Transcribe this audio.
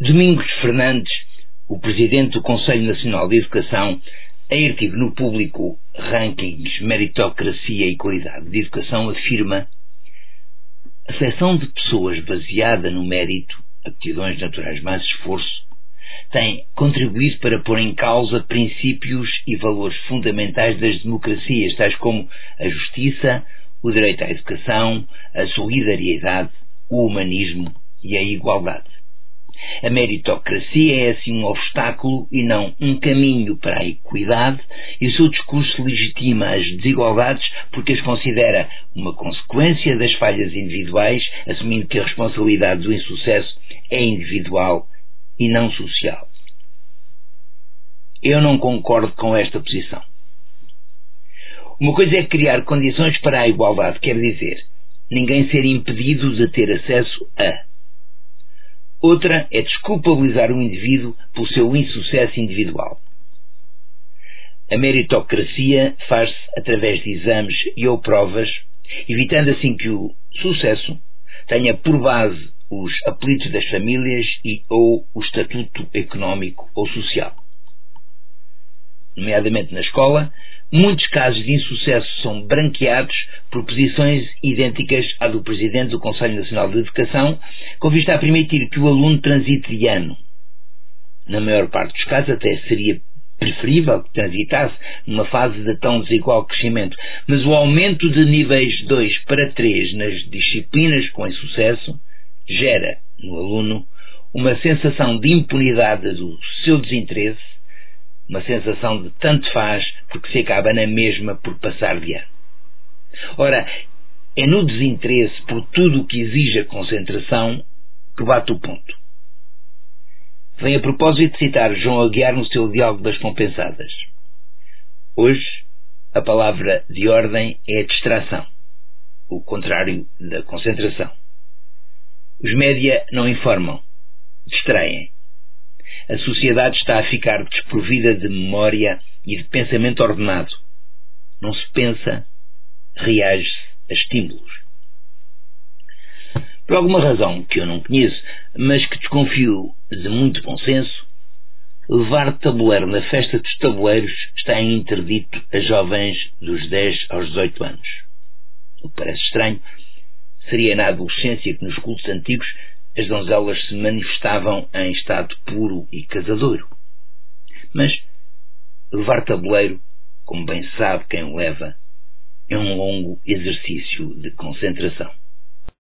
Domingos Fernandes, o presidente do Conselho Nacional de Educação, em artigo no público Rankings Meritocracia e Qualidade de Educação, afirma a seleção de pessoas baseada no mérito, aptidões naturais mais esforço, tem contribuído para pôr em causa princípios e valores fundamentais das democracias, tais como a justiça, o direito à educação, a solidariedade, o humanismo e a igualdade. A meritocracia é assim um obstáculo e não um caminho para a equidade, e o seu discurso legitima as desigualdades porque as considera uma consequência das falhas individuais, assumindo que a responsabilidade do insucesso é individual e não social. Eu não concordo com esta posição. Uma coisa é criar condições para a igualdade, quer dizer, ninguém ser impedido de ter acesso a. Outra é desculpabilizar o indivíduo pelo seu insucesso individual. A meritocracia faz-se através de exames e ou provas, evitando assim que o sucesso tenha por base os apelidos das famílias e ou o estatuto económico ou social. Nomeadamente na escola, muitos casos de insucesso são branqueados por posições idênticas à do Presidente do Conselho Nacional de Educação, com vista a permitir que o aluno transite de ano. Na maior parte dos casos até seria preferível que transitasse numa fase de tão desigual crescimento, mas o aumento de níveis 2 para 3 nas disciplinas com insucesso gera no aluno uma sensação de impunidade do seu desinteresse, uma sensação de tanto faz porque se acaba na mesma por passar de ano. Ora, é no desinteresse por tudo o que exige a concentração que bate o ponto. Vem a propósito de citar João Aguiar no seu Diálogo das Compensadas. Hoje, a palavra de ordem é distração, o contrário da concentração. Os média não informam, distraem. A sociedade está a ficar desprovida de memória e de pensamento ordenado. Não se pensa, reage-se a estímulos. Por alguma razão que eu não conheço, mas que desconfio de muito bom senso, levar tabuleiro na festa dos tabuleiros está interdito a jovens dos 10 aos 18 anos. O que parece estranho, Seria na adolescência que nos cultos antigos as donzelas se manifestavam em estado puro e casadouro. Mas levar tabuleiro, como bem sabe quem o leva, é um longo exercício de concentração.